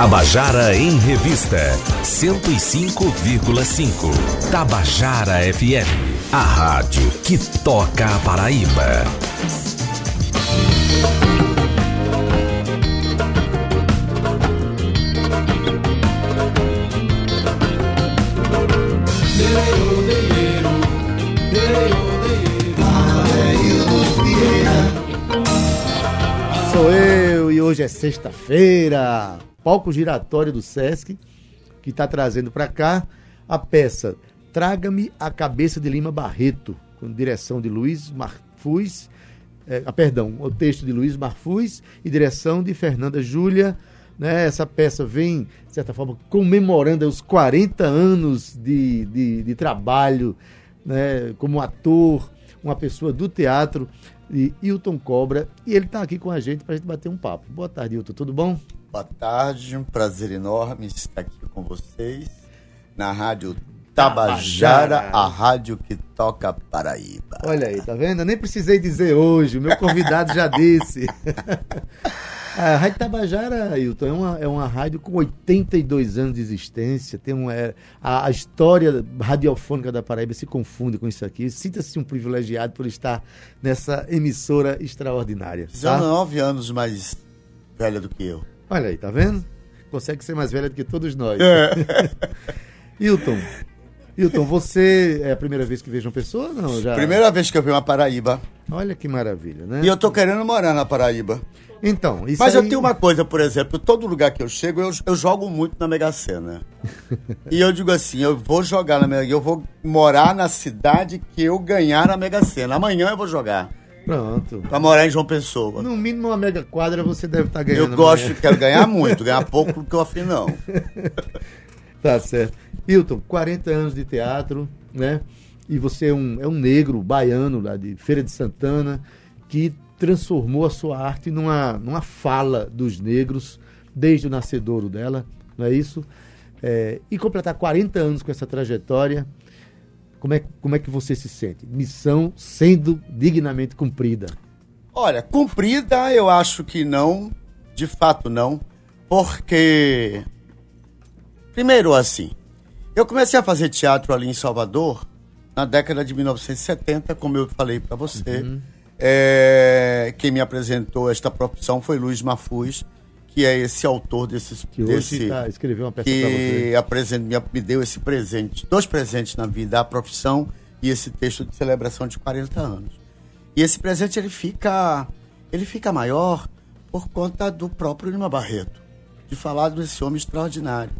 Tabajara em Revista, 105,5. Tabajara FM, a rádio que toca a Paraíba. Sou eu e hoje é sexta-feira. Palco giratório do Sesc que está trazendo para cá a peça Traga-me a Cabeça de Lima Barreto, com direção de Luiz Marfuz, é, ah, perdão, o texto de Luiz Marfuz e direção de Fernanda Júlia. Né? Essa peça vem, de certa forma, comemorando os 40 anos de, de, de trabalho né? como ator, uma pessoa do teatro, de Hilton Cobra, e ele está aqui com a gente para a gente bater um papo. Boa tarde, Hilton, tudo bom? Boa tarde, um prazer enorme estar aqui com vocês na Rádio Tabajara, a rádio que toca Paraíba. Olha aí, tá vendo? Eu nem precisei dizer hoje, o meu convidado já disse. A Rádio Tabajara, Ailton, é uma, é uma rádio com 82 anos de existência. Tem um, é, a, a, história radiofônica da Paraíba se confunde com isso aqui. Sinta-se um privilegiado por estar nessa emissora extraordinária. Tá? 19 anos mais velha do que eu. Olha aí, tá vendo? Consegue ser mais velha do que todos nós. É. Hilton, Hilton, você é a primeira vez que vejo uma pessoa? Não, já... Primeira vez que eu vi uma Paraíba. Olha que maravilha, né? E eu tô querendo morar na Paraíba. Então, isso Mas aí... eu tenho uma coisa, por exemplo, todo lugar que eu chego, eu, eu jogo muito na Mega Sena. e eu digo assim, eu vou jogar na Mega eu vou morar na cidade que eu ganhar na Mega Sena. Amanhã eu vou jogar. Pronto. Pra morar em João Pessoa. No mínimo uma mega quadra você deve estar tá ganhando. Eu gosto, amanhã. quero ganhar muito, ganhar pouco porque eu afim não. tá certo. Hilton, 40 anos de teatro, né? E você é um, é um negro baiano lá de Feira de Santana que transformou a sua arte numa, numa fala dos negros desde o nascedouro dela, não é isso? É, e completar 40 anos com essa trajetória, como é, como é que você se sente? Missão sendo dignamente cumprida? Olha, cumprida eu acho que não, de fato não, porque. Primeiro, assim, eu comecei a fazer teatro ali em Salvador na década de 1970, como eu falei para você. Uhum. É, quem me apresentou esta profissão foi Luiz Mafuz, que é esse autor desses. Que desse, tá, escreveu uma peça que me, me deu esse presente, dois presentes na vida, a profissão e esse texto de celebração de 40 anos. E esse presente ele fica, ele fica maior por conta do próprio Lima Barreto, de falar desse homem extraordinário,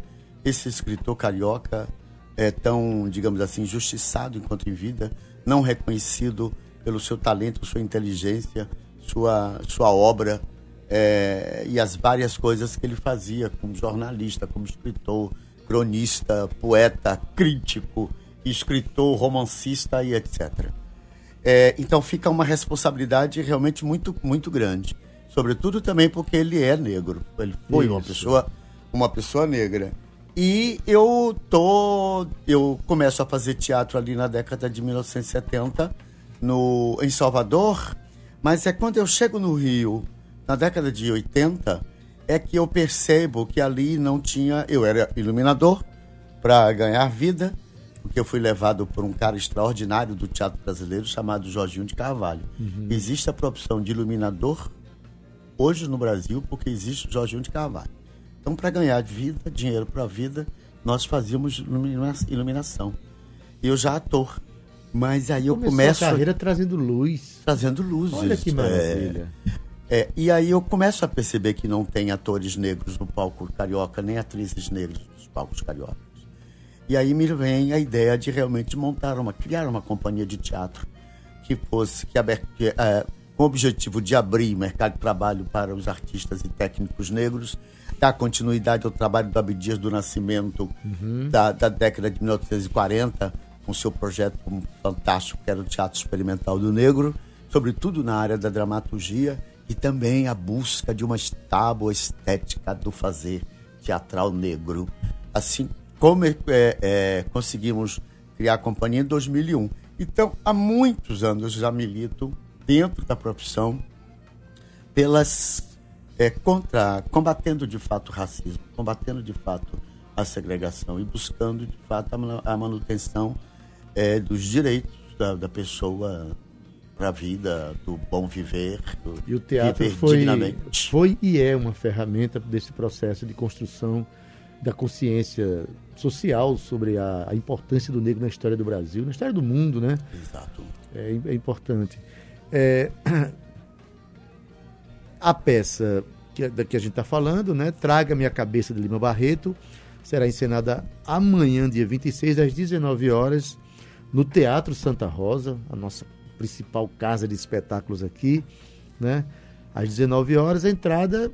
esse escritor carioca é tão, digamos assim, injustiçado enquanto em vida, não reconhecido pelo seu talento, sua inteligência, sua, sua obra é, e as várias coisas que ele fazia como jornalista, como escritor, cronista, poeta, crítico, escritor, romancista e etc. É, então fica uma responsabilidade realmente muito, muito grande. Sobretudo também porque ele é negro. Ele foi Isso. uma pessoa, uma pessoa negra. E eu tô, eu começo a fazer teatro ali na década de 1970 no, em Salvador, mas é quando eu chego no Rio, na década de 80, é que eu percebo que ali não tinha. Eu era iluminador para ganhar vida, porque eu fui levado por um cara extraordinário do teatro brasileiro chamado Jorginho de Carvalho. Uhum. Existe a profissão de iluminador hoje no Brasil porque existe o Jorginho de Carvalho. Então, para ganhar vida, dinheiro para a vida, nós fazíamos iluminação. E eu já ator. Mas aí eu Começou começo. A carreira trazendo luz. Trazendo luz. Olha que maravilha. É, é, e aí eu começo a perceber que não tem atores negros no palco carioca, nem atrizes negras nos palcos cariocas. E aí me vem a ideia de realmente montar uma, criar uma companhia de teatro que fosse, que, que é, com o objetivo de abrir mercado de trabalho para os artistas e técnicos negros, dar continuidade ao trabalho do Abdias do Nascimento uhum. da, da década de 1940 com seu projeto fantástico, que era o Teatro Experimental do Negro, sobretudo na área da dramaturgia e também a busca de uma tábua estética do fazer teatral negro. Assim como é, é, conseguimos criar a companhia em 2001. Então, há muitos anos já milito dentro da profissão pelas é, contra, combatendo de fato o racismo, combatendo de fato a segregação e buscando de fato a, manutenção é, dos direitos da, da pessoa a vida, do bom viver. Do e o teatro foi, foi e é uma ferramenta desse processo de construção da consciência social sobre a, a, importância do negro na história do Brasil, na história do mundo, né? Exato. É, é importante. É, a peça que, da que a gente está falando, né? Traga Minha Cabeça de Lima Barreto, será encenada amanhã, dia 26, às 19 horas, no Teatro Santa Rosa, a nossa principal casa de espetáculos aqui, né? Às 19 horas, a entrada,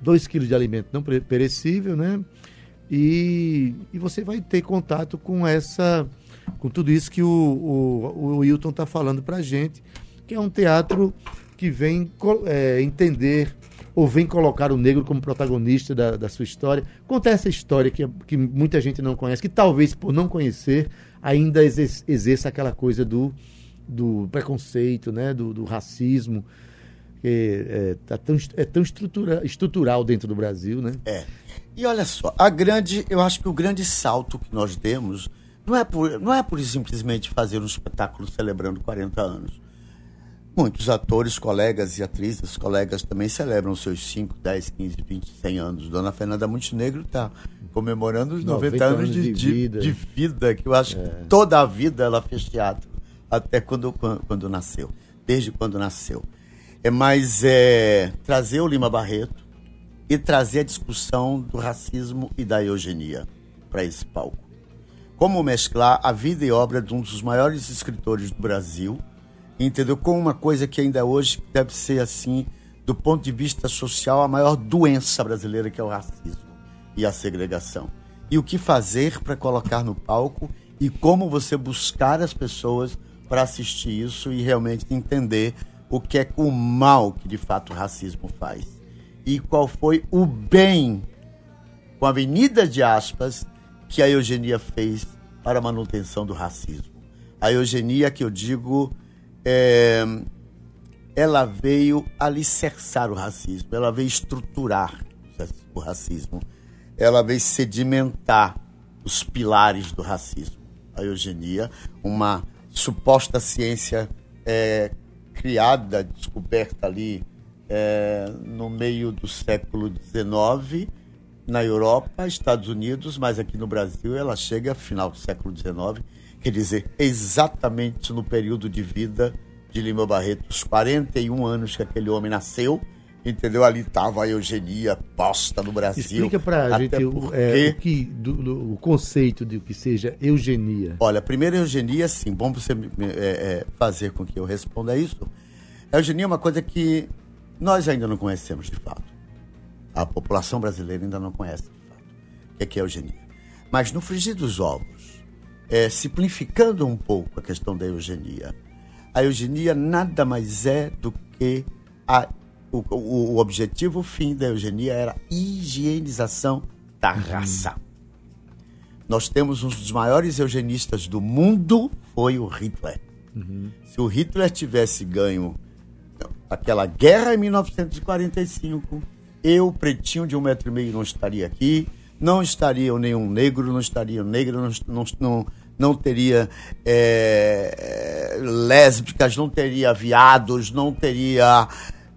2 quilos de alimento não perecível, né? E, e você vai ter contato com essa, com tudo isso que o, o, o Wilton está falando para gente, que é um teatro que vem é, entender ou vem colocar o negro como protagonista da, da sua história. Conta essa história que, que muita gente não conhece, que talvez por não conhecer ainda exerça aquela coisa do, do preconceito, né? do, do racismo, que é, tá tão, é tão estrutura, estrutural dentro do Brasil. Né? É. E olha só, a grande, eu acho que o grande salto que nós demos não é por, não é por simplesmente fazer um espetáculo celebrando 40 anos Muitos atores, colegas e atrizes, colegas também celebram seus 5, 10, 15, 20, 100 anos. Dona Fernanda Montenegro está comemorando os 90, 90 anos, de, de, vida. de, vida. que eu acho é. que toda a vida ela fez teatro, até quando, quando, quando nasceu, desde quando nasceu. É mais é, trazer o Lima Barreto e trazer a discussão do racismo e da eugenia para esse palco. Como mesclar a vida e obra de um dos maiores escritores do Brasil, entendeu? Com uma coisa que ainda hoje deve ser assim, do ponto de vista social, a maior doença brasileira que é o racismo e a segregação. E o que fazer para colocar no palco e como você buscar as pessoas para assistir isso e realmente entender o que é o mal que de fato o racismo faz. E qual foi o bem, com a avenida de aspas, que a eugenia fez para a manutenção do racismo. A eugenia que eu digo é, ela veio alicerçar o racismo, ela veio estruturar o racismo, ela veio sedimentar os pilares do racismo. A eugenia, uma suposta ciência é, criada, descoberta ali é, no meio do século XIX, na Europa, Estados Unidos, mas aqui no Brasil ela chega final do século XIX Quer dizer, exatamente no período de vida de Lima Barreto, os 41 anos que aquele homem nasceu, entendeu? Ali estava a eugenia posta no Brasil. Explica para a gente porque... é, o, que, do, do, o conceito de o que seja eugenia. Olha, primeiro eugenia, sim, bom você é, é, fazer com que eu responda isso. A eugenia é uma coisa que nós ainda não conhecemos de fato. A população brasileira ainda não conhece de fato o que é, é eugenia. Mas no frigir dos ovos, é, simplificando um pouco a questão da eugenia. A eugenia nada mais é do que a, o, o, o objetivo fim da eugenia era a higienização da uhum. raça. Nós temos um dos maiores eugenistas do mundo, foi o Hitler. Uhum. Se o Hitler tivesse ganho aquela guerra em 1945, eu, pretinho de um metro e meio, não estaria aqui não estaria nenhum negro, não estaria negro, não, não, não, não teria é, lésbicas, não teria viados, não teria,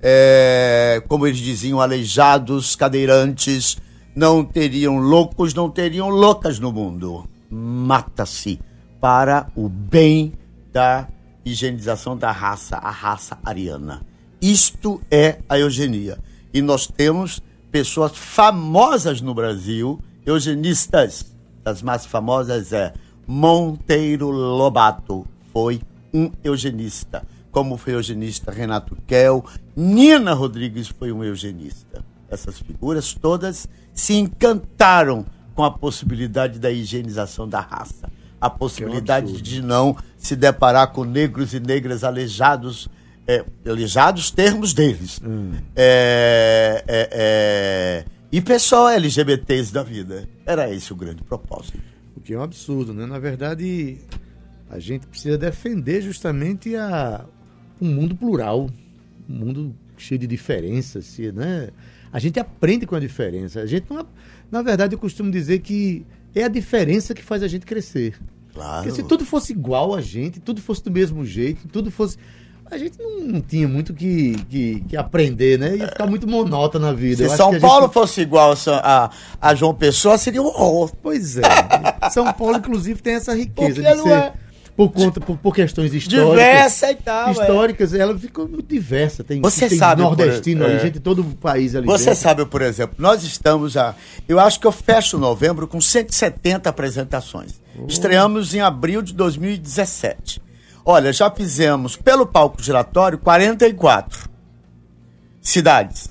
é, como eles diziam, aleijados, cadeirantes, não teriam loucos, não teriam loucas no mundo. Mata-se para o bem da higienização da raça, a raça ariana. Isto é a eugenia. E nós temos pessoas famosas no Brasil, eugenistas. Das mais famosas é Monteiro Lobato, foi um eugenista. Como foi eugenista Renato Kell, Nina Rodrigues foi um eugenista. Essas figuras todas se encantaram com a possibilidade da higienização da raça, a possibilidade de não se deparar com negros e negras aleijados é, aleijados termos deles. Hum. É, é, é, e pessoal LGBTs da vida. Era esse o grande propósito. O que é um absurdo, né? Na verdade, a gente precisa defender justamente a, um mundo plural, um mundo cheio de diferenças, né? A gente aprende com a diferença. A gente não, na verdade, eu costumo dizer que é a diferença que faz a gente crescer. Claro. Porque se tudo fosse igual a gente, tudo fosse do mesmo jeito, tudo fosse. A gente não, não tinha muito que, que, que, aprender, né? Ia ficar muito monota na vida. Se São Paulo gente... fosse igual a, a, João Pessoa, seria um horror. Pois é. São Paulo, inclusive, tem essa riqueza de ser. É por conta por, por, questões históricas. Diversa e tal. É. Históricas, é. ela ficou muito diversa. Tem, Você tem sabe, nordestino ali, é. gente todo o país ali. Você dentro. sabe, por exemplo, nós estamos a. Eu acho que eu fecho novembro com 170 apresentações. Oh. Estreamos em abril de 2017. Olha, já fizemos pelo palco giratório 44 cidades.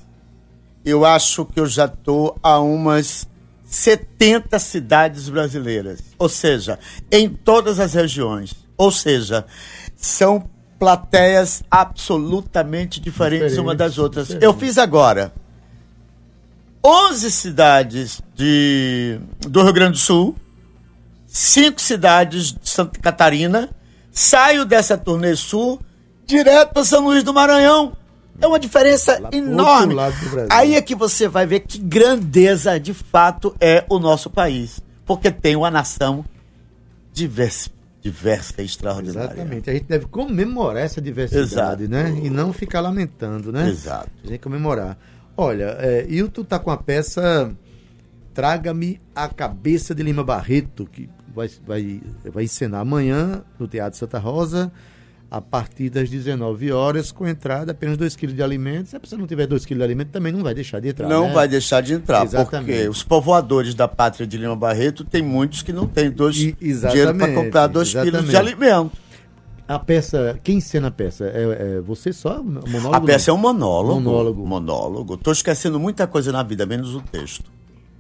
Eu acho que eu já estou a umas 70 cidades brasileiras. Ou seja, em todas as regiões. Ou seja, são plateias absolutamente diferentes uma das outras. Diferente. Eu fiz agora 11 cidades de, do Rio Grande do Sul, cinco cidades de Santa Catarina saio dessa turnê sul direto para São Luís do Maranhão. É uma diferença Lá enorme. Aí é que você vai ver que grandeza de fato é o nosso país. Porque tem uma nação diversa, diversa e extraordinária. Exatamente. A gente deve comemorar essa diversidade, Exato. né? E não ficar lamentando, né? Exato. A gente comemorar. Olha, é, Hilton tá com a peça Traga-me a Cabeça de Lima Barreto, que vai, vai, vai encenar amanhã no Teatro Santa Rosa, a partir das 19 horas, com entrada apenas 2 kg de alimentos. Se a pessoa não tiver 2 kg de alimento, também não vai deixar de entrar. Não né? vai deixar de entrar, Exatamente. porque os povoadores da pátria de Lima Barreto tem muitos que não têm dois dinheiro para comprar 2 kg de alimento. A peça, quem encena a peça? É, é você só? Monólogo, a peça não? é um monólogo. Monólogo. Monólogo. Estou esquecendo muita coisa na vida, menos o texto.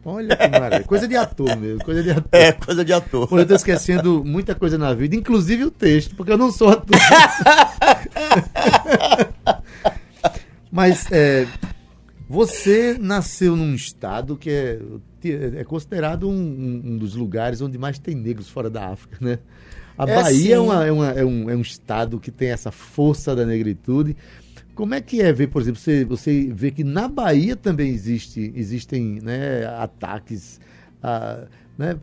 Olha que maravilha. Coisa de ator mesmo. Coisa de ator. É, coisa de ator. Pô, eu tô esquecendo muita coisa na vida, inclusive o texto, porque eu não sou ator. Mas é, você nasceu num estado que é, é considerado um, um, dos lugares onde mais tem negros fora da África, né? A é Bahia é, uma, é, uma, é, um, é um estado que tem essa força da negritude. Como é que é ver, por exemplo, você, você vê que na Bahia também existe, existem né, ataques, a, né,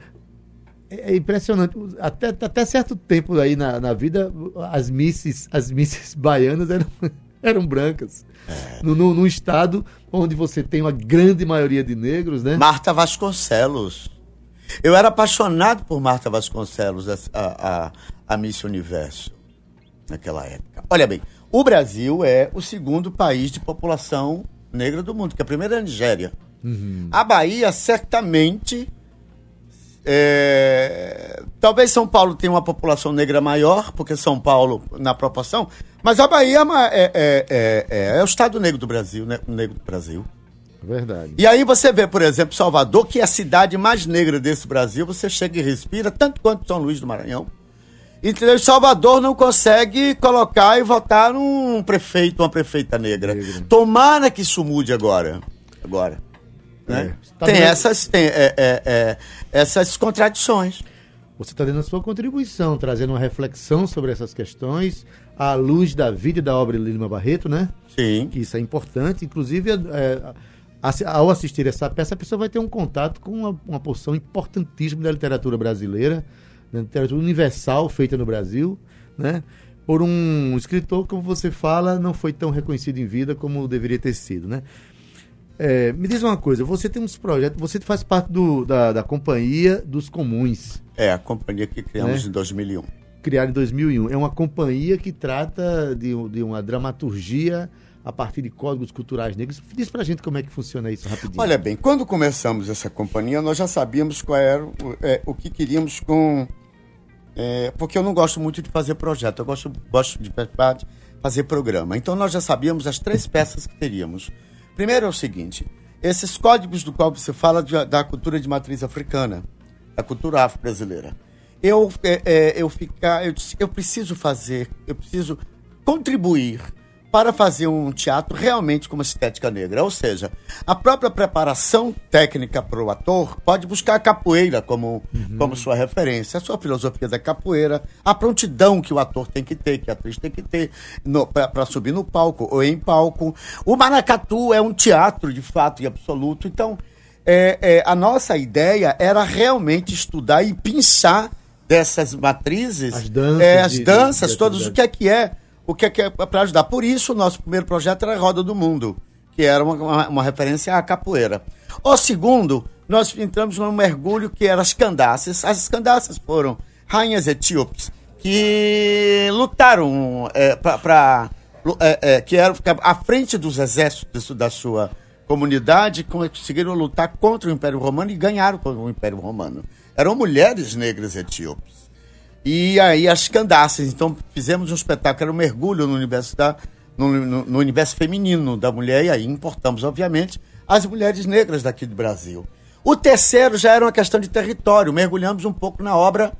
é, é impressionante. Até, até certo tempo aí na, na vida, as misses, as misses baianas eram, eram brancas. É. No, no, num estado onde você tem uma grande maioria de negros, né? Marta Vasconcelos. Eu era apaixonado por Marta Vasconcelos, a, a, a Miss Universo, naquela época. Olha bem, o Brasil é o segundo país de população negra do mundo, que a primeira é a Nigéria. Uhum. A Bahia, certamente. É... Talvez São Paulo tenha uma população negra maior, porque São Paulo, na proporção. Mas a Bahia é, é, é, é, é o estado negro do Brasil, né? negro do Brasil. Verdade. E aí você vê, por exemplo, Salvador, que é a cidade mais negra desse Brasil, você chega e respira, tanto quanto São Luís do Maranhão. Entendeu? Salvador não consegue colocar e votar num prefeito, uma prefeita negra. negra. Tomara que isso mude agora. Agora. Né? É. Tem, essas, tem é, é, é, essas contradições. Você está dando a sua contribuição, trazendo uma reflexão sobre essas questões, à luz da vida e da obra de Lima Barreto, né? Sim. Que isso é importante. Inclusive, é, ao assistir essa peça, a pessoa vai ter um contato com uma, uma porção importantíssima da literatura brasileira da literatura universal feita no Brasil, né? por um escritor, como você fala, não foi tão reconhecido em vida como deveria ter sido, né? É, me diz uma coisa, você tem uns projetos, você faz parte do, da, da Companhia dos Comuns. É, a companhia que criamos né? em 2001. Criada em 2001. É uma companhia que trata de, de uma dramaturgia a partir de códigos culturais negros. Diz pra gente como é que funciona isso rapidinho. Olha bem, quando começamos essa companhia, nós já sabíamos qual era o, é, o que queríamos com. É, porque eu não gosto muito de fazer projeto, eu gosto, gosto de fazer programa. Então nós já sabíamos as três peças que teríamos. Primeiro é o seguinte: esses códigos do qual você fala de, da cultura de matriz africana, da cultura afro-brasileira. Eu, é, é, eu, ficar, eu, eu preciso fazer, eu preciso contribuir para fazer um teatro realmente com uma estética negra. Ou seja, a própria preparação técnica para o ator pode buscar a capoeira como, uhum. como sua referência, a sua filosofia da capoeira, a prontidão que o ator tem que ter, que a atriz tem que ter para subir no palco ou em palco. O Maracatu é um teatro de fato e absoluto. Então, é, é, a nossa ideia era realmente estudar e pensar dessas matrizes, as danças, é, as danças de, de todas, o que é que é o que é, que é para ajudar. Por isso, o nosso primeiro projeto era a Roda do Mundo, que era uma, uma, uma referência à capoeira. O segundo, nós entramos num mergulho que era as candaças. As candaças foram rainhas etíopes que lutaram é, para. É, é, que eram à frente dos exércitos da sua comunidade, conseguiram lutar contra o Império Romano e ganharam o Império Romano. Eram mulheres negras etíopes. E aí as candaças. Então fizemos um espetáculo, era um mergulho no universo, da, no, no, no universo feminino da mulher, e aí importamos, obviamente, as mulheres negras daqui do Brasil. O terceiro já era uma questão de território. Mergulhamos um pouco na obra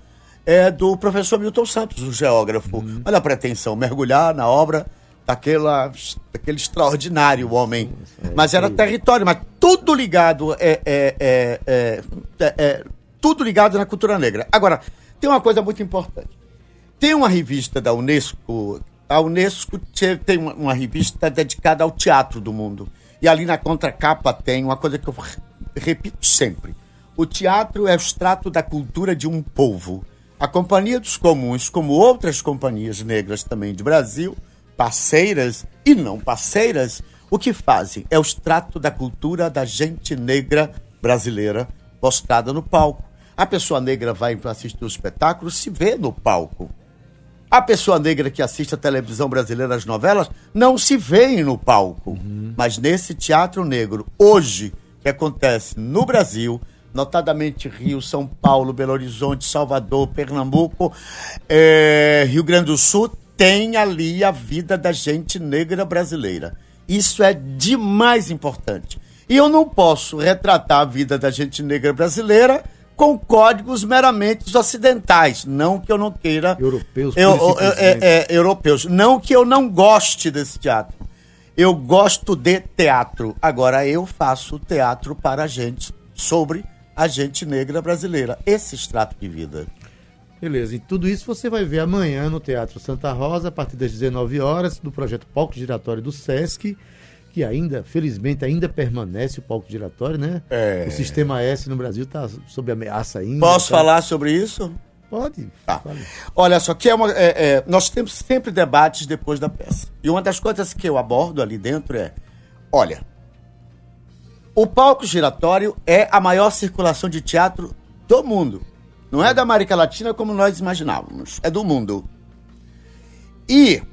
é, do professor Milton Santos, o geógrafo. Uhum. Olha a pretensão, mergulhar na obra daquela, daquele extraordinário homem. É, mas era território, mas tudo ligado é, é, é, é, é tudo ligado na cultura negra. Agora, tem uma coisa muito importante. Tem uma revista da Unesco, a Unesco tem uma revista dedicada ao teatro do mundo. E ali na contracapa tem uma coisa que eu repito sempre. O teatro é o extrato da cultura de um povo. A Companhia dos Comuns, como outras companhias negras também de Brasil, parceiras e não parceiras, o que fazem é o extrato da cultura da gente negra brasileira postada no palco. A pessoa negra vai assistir o espetáculo, se vê no palco. A pessoa negra que assiste a televisão brasileira, as novelas, não se vê no palco. Uhum. Mas nesse teatro negro, hoje, que acontece no Brasil, notadamente Rio, São Paulo, Belo Horizonte, Salvador, Pernambuco, é, Rio Grande do Sul, tem ali a vida da gente negra brasileira. Isso é demais importante. E eu não posso retratar a vida da gente negra brasileira com códigos meramente ocidentais. Não que eu não queira. Europeus, eu, eu, é, é, europeus. Não que eu não goste desse teatro. Eu gosto de teatro. Agora, eu faço teatro para a gente, sobre a gente negra brasileira. Esse extrato de vida. Beleza, e tudo isso você vai ver amanhã no Teatro Santa Rosa, a partir das 19 horas, do projeto Palco Giratório do SESC que ainda, felizmente, ainda permanece o palco giratório, né? É. O sistema S no Brasil está sob ameaça ainda. Posso tá... falar sobre isso? Pode. Tá. Olha só, que é uma, é, é, nós temos sempre debates depois da peça. E uma das coisas que eu abordo ali dentro é: olha, o palco giratório é a maior circulação de teatro do mundo. Não é da América Latina como nós imaginávamos, é do mundo. E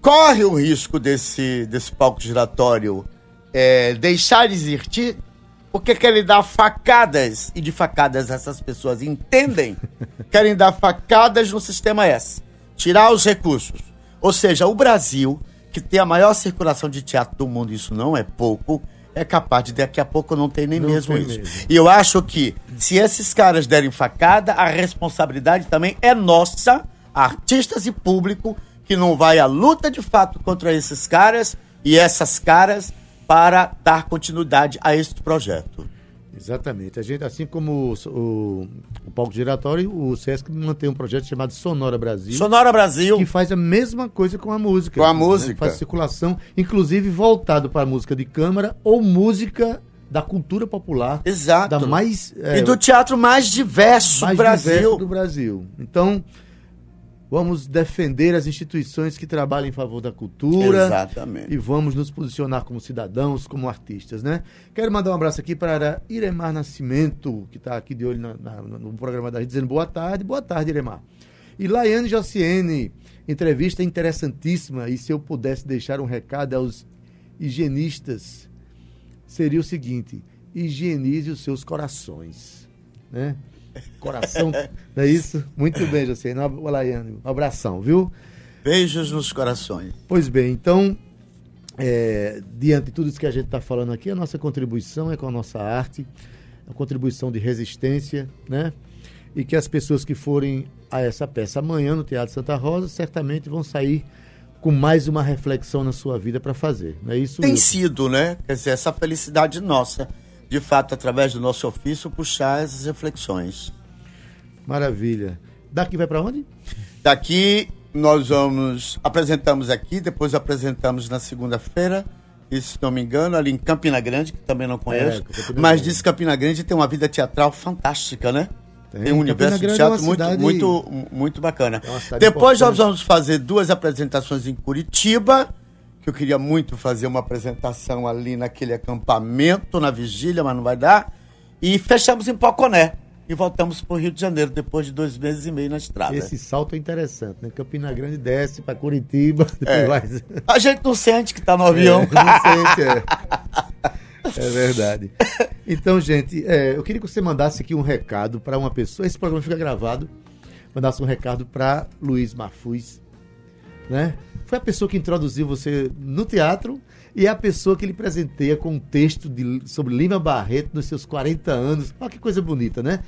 corre o risco desse, desse palco giratório é, deixar de existir, porque querem dar facadas, e de facadas essas pessoas entendem, querem dar facadas no sistema S, tirar os recursos. Ou seja, o Brasil, que tem a maior circulação de teatro do mundo, isso não é pouco, é capaz de daqui a pouco não ter nem não mesmo isso. Mesmo. E eu acho que se esses caras derem facada, a responsabilidade também é nossa, artistas e público, que não vai à luta de fato contra esses caras e essas caras para dar continuidade a este projeto. Exatamente. A gente, assim como o, o, o palco giratório, o Sesc mantém um projeto chamado Sonora Brasil. Sonora Brasil. Que faz a mesma coisa com a música. Com a né? música. Faz circulação, inclusive voltado para a música de câmara ou música da cultura popular. Exato. Da mais, é, e do teatro mais diverso mais do Brasil. Diverso do Brasil. Então, vamos defender as instituições que trabalham em favor da cultura. Exatamente. E vamos nos posicionar como cidadãos, como artistas, né? Quero mandar um abraço aqui para Iremar Nascimento, que está aqui de olho na, na, no programa da gente, dizendo boa tarde. Boa tarde, Iremar. E Laiane Jociene, entrevista interessantíssima. E se eu pudesse deixar um recado aos higienistas, seria o seguinte: higienize os seus corações, né? Coração. não é isso? Muito bem, José. Um abração, viu? Beijos nos corações. Pois bem, então, é, diante de tudo isso que a gente está falando aqui, a nossa contribuição é com a nossa arte, a contribuição de resistência, né? E que as pessoas que forem a essa peça amanhã no Teatro Santa Rosa certamente vão sair com mais uma reflexão na sua vida para fazer. Não é isso? Tem Wilson? sido, né? Quer dizer, essa felicidade nossa, de fato, através do nosso ofício, puxar essas reflexões. Maravilha. Daqui vai para onde? Daqui nós vamos apresentamos aqui, depois apresentamos na segunda-feira, e, se não me engano, ali em Campina Grande, que também não conheço. É, mas diz que Campina Grande tem uma vida teatral fantástica, né? Tem. Tem, um universo de é teatro uma muito, cidade- muito, muito bacana. É Depois nós importante. vamos fazer duas apresentações em Curitiba, que eu queria muito fazer uma apresentação ali naquele acampamento, na vigília, mas não vai dar. E fechamos em Poconé. E voltamos para o Rio de Janeiro depois de dois meses e meio na estrada. Esse salto é interessante, né? Campina Grande desce para Curitiba, É. vai. A gente não sente que está no avião. É, não sente, é. É verdade. Então, gente, é, eu queria que você mandasse aqui um recado para uma pessoa. Esse programa fica gravado. Mandasse um recado para Luiz Marfuz, né? Foi a pessoa que introduziu você no teatro e é a pessoa que lhe presenteia com um texto de- sobre Lima Barreto nos seus 40 anos. Olha que coisa bonita, né?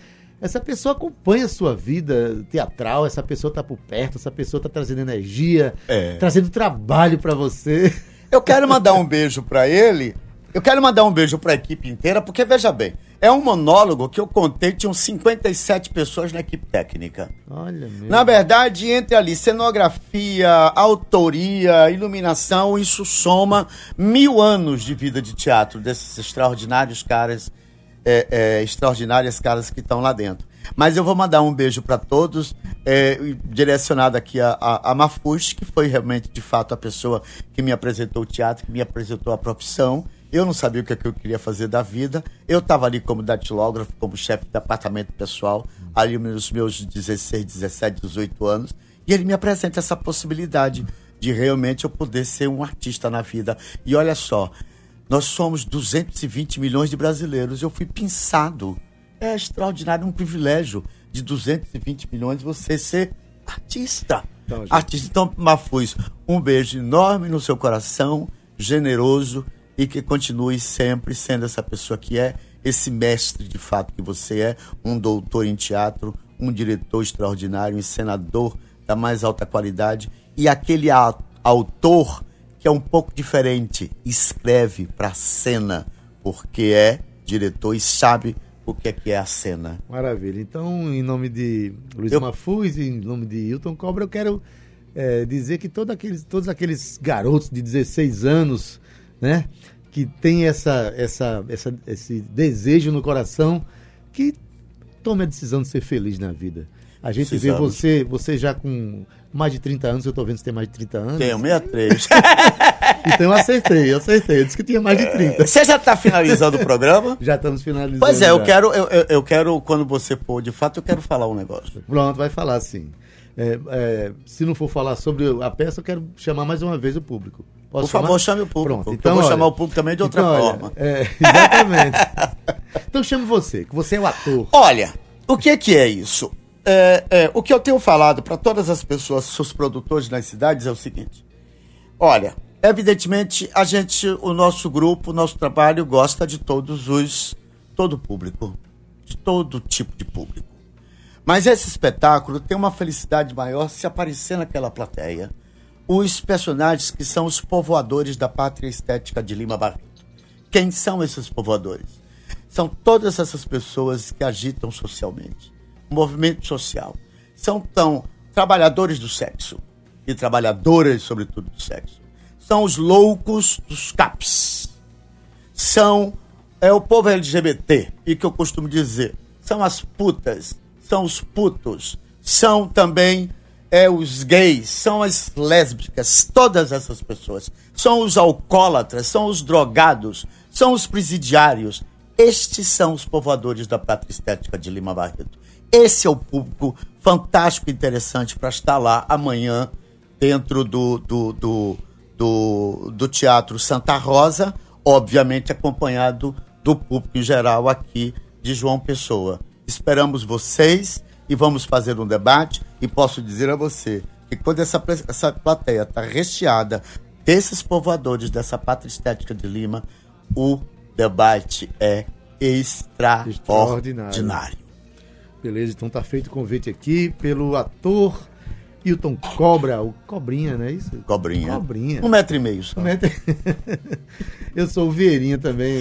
Essa pessoa acompanha a sua vida teatral, essa pessoa está por perto, essa pessoa está trazendo energia, É. trazendo trabalho para você. Eu quero mandar um beijo para ele. Eu quero mandar um beijo para a equipe inteira, porque veja bem, é um monólogo que eu contei, tinham 57 pessoas na equipe técnica. Olha mesmo. Na verdade, entre ali cenografia, autoria, iluminação, isso soma mil anos de vida de teatro desses extraordinários caras, é, é, extraordinárias caras que estão lá dentro. Mas eu vou mandar um beijo para todos, é, direcionado aqui a, a, a que foi realmente, de fato, a pessoa que me apresentou o teatro, que me apresentou a profissão. Eu não sabia o que, é que eu queria fazer da vida. Eu estava ali como datilógrafo, como chefe de departamento pessoal, ali nos meus 16, 17, 18 anos. E ele me apresenta essa possibilidade de realmente eu poder ser um artista na vida. E olha só, nós somos 220 milhões de brasileiros. Eu fui pensado. É extraordinário, um privilégio de 220 milhões você ser artista. Então, gente. artista. Então, Mafuz, um beijo enorme no seu coração, generoso e que continue sempre sendo essa pessoa que é, esse mestre de fato que você é, um doutor em teatro, um diretor extraordinário, um encenador da mais alta qualidade e aquele autor que é um pouco diferente, escreve para cena, porque é diretor e sabe o que é que é a cena. Maravilha. Então, em nome de Luiz Eu- Mafuz e em nome de Hilton Cobra, eu quero é, dizer que todo aqueles, todos aqueles garotos de 16 anos, né, que tem essa, essa, essa, esse desejo no coração, que tome a decisão de ser feliz na vida. A gente vê Precisamos. você, você já com mais de 30 anos, eu estou vendo que você tem mais de 30 anos. Tenho 63. Então eu acertei, eu acertei. Eu disse que tinha mais de 30. Você já está finalizando o programa? Já estamos finalizando. Pois é, eu já. quero, eu, eu, quero, quando você for, de fato, eu quero falar um negócio. Pronto, vai falar sim. É, é, se não for falar sobre a peça, eu quero chamar mais uma vez o público. Posso Por favor, chamar? chame o público. Pronto, eu vou olha, chamar o público também de outra então, olha, forma. é, exatamente. então chame você, que você é o ator. Olha, o que que é isso? É, é, o que eu tenho falado para todas as pessoas, os produtores nas cidades, é o seguinte. Olha, evidentemente, a gente, o nosso grupo, o nosso trabalho gosta de todos os, todo o público, de todo tipo de público. Mas esse espetáculo tem uma felicidade maior se aparecer naquela plateia. Os personagens que são os povoadores da pátria estética de Lima Barreto. Quem são esses povoadores? São todas essas pessoas que agitam socialmente. Movimento social. São tão trabalhadores do sexo e trabalhadoras, sobretudo, do sexo. São os loucos dos CAPs. São é o povo LGBT, e que eu costumo dizer, são as putas, são os putos, são também é, os gays, são as lésbicas, todas essas pessoas. São os alcoólatras, são os drogados, são os presidiários. Estes são os povoadores da Pátria Estética de Lima Barreto. Esse é o público fantástico e interessante para estar lá amanhã dentro do, do, do, do, do Teatro Santa Rosa, obviamente acompanhado do público em geral aqui de João Pessoa. Esperamos vocês e vamos fazer um debate e posso dizer a você que quando essa, essa plateia está recheada desses povoadores dessa pátria estética de Lima, o debate é extraordinário. Beleza, então tá feito o convite aqui pelo ator Hilton Cobra, o Cobrinha, não é isso? Cobrinha. Cobrinha. Um metro e meio só. Um metro- Eu sou o Vieirinha também.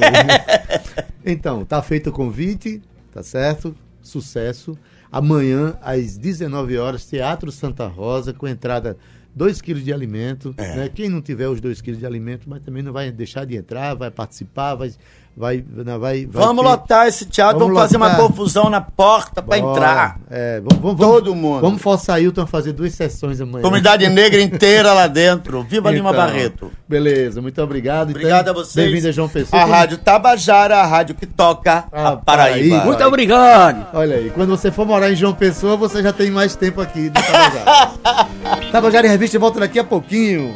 então, tá feito o convite, tá certo? Sucesso. Amanhã, às 19 horas, Teatro Santa Rosa, com entrada 2 quilos de alimento. É. né? Quem não tiver os 2 quilos de alimento, mas também não vai deixar de entrar, vai participar, vai. Vai, vai, vai Vamos ter- lotar esse teatro, Vamos vamos, fazer uma confusão na porta pra Bora. entrar. É, vamos, vamos, Todo vamos, mundo. Vamos forçar Ailton a fazer duas sessões amanhã. Comunidade negra inteira lá dentro. Viva Lima Então, Barreto. Beleza, muito obrigado. Então, Obrigado a vocês. Bem-vindo a João Pessoa. A Rádio Tabajara, a rádio que toca Ah, a Paraíba. Paraíba. Muito obrigado. Olha aí, quando você for morar em João Pessoa, você já tem mais tempo aqui no Tabajara. Tabajara em Revista volta daqui a pouquinho.